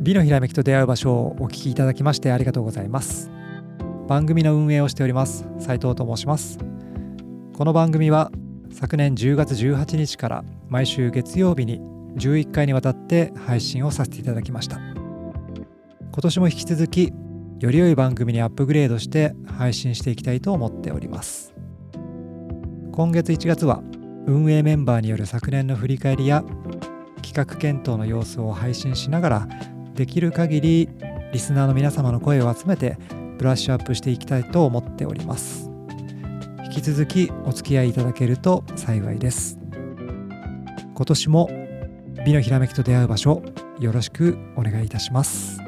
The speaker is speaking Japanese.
美のひらめきと出会う場所をお聞きいただきましてありがとうございます。番組の運営をしております斉藤と申します。この番組は昨年10月18日から毎週月曜日に11回にわたって配信をさせていただきました。今年も引き続きより良い番組にアップグレードして配信していきたいと思っております。今月1月は運営メンバーによる昨年の振り返りや企画検討の様子を配信しながらできる限りリスナーの皆様の声を集めてブラッシュアップしていきたいと思っております。引き続きお付き合いいただけると幸いです。今年も美のひらめきと出会う場所よろしくお願いいたします。